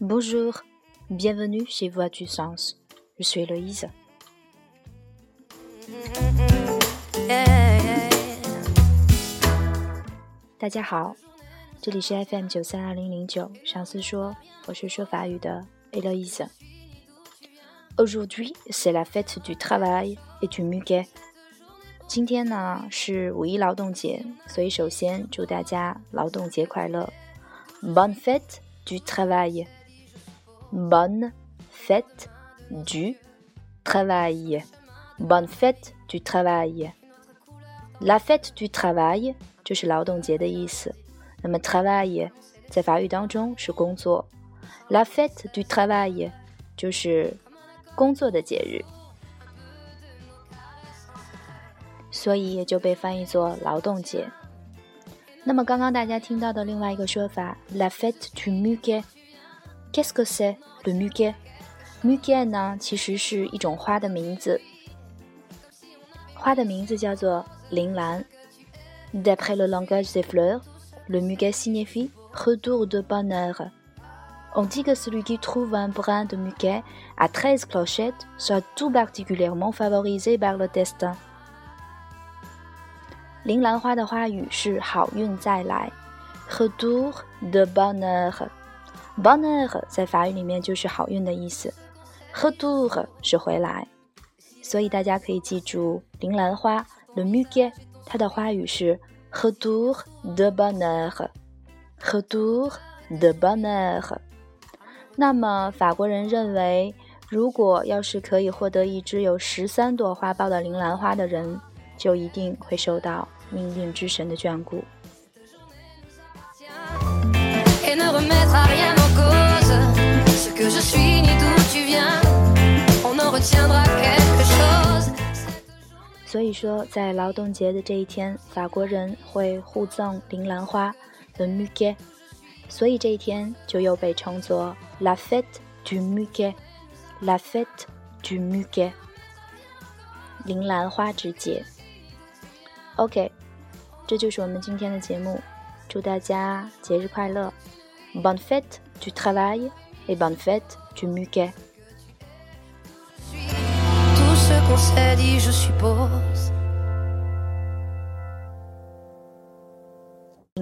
Bonjour, bienvenue chez Voix du Sens. Je suis Louise. 大家好，这里是 FM 九三二零零九上司说，我是说法语的 Eloise。Aujourd'hui, c'est la fête du travail et du muguet。今天呢是五一劳动节，所以首先祝大家劳动节快乐！Bonne fête du travail。 Bonne fête du travail。Bonne fête du travail。La fête du travail。就是劳动节的意思。那么 travail 在法语当中是工作，la fête du travail 就是工作的节日，所以也就被翻译作劳动节。那么刚刚大家听到的另外一个说法，la fête du muguet，qu'est-ce que c'est le muguet？muguet 呢，其实是一种花的名字，花的名字叫做铃兰。D'après le langage des fleurs, le muguet signifie retour de bonheur. On dit que celui qui trouve un brin de muguet à 13 clochettes soit tout particulièrement favorisé par le destin. 铃兰花的花语是好运再来，retour de bonheur。 Bonheur 在法语里面就是好运的意思，retour 是回来，所以大家可以记住铃兰花 le muguet。它的花语是 retour de bonheur，retour de bonheur。那么法国人认为，如果要是可以获得一只有十三朵花苞的铃兰花的人，就一定会受到命运之神的眷顾。所以说，在劳动节的这一天，法国人会互赠铃兰花 （le muguet），所以这一天就又被称作 “la fête du muguet”，“la fête du muguet”，铃兰花之节。OK，这就是我们今天的节目，祝大家节日快乐！Bonne fête du travail et bonne fête du muguet。Qu'on s'est dit, je beau.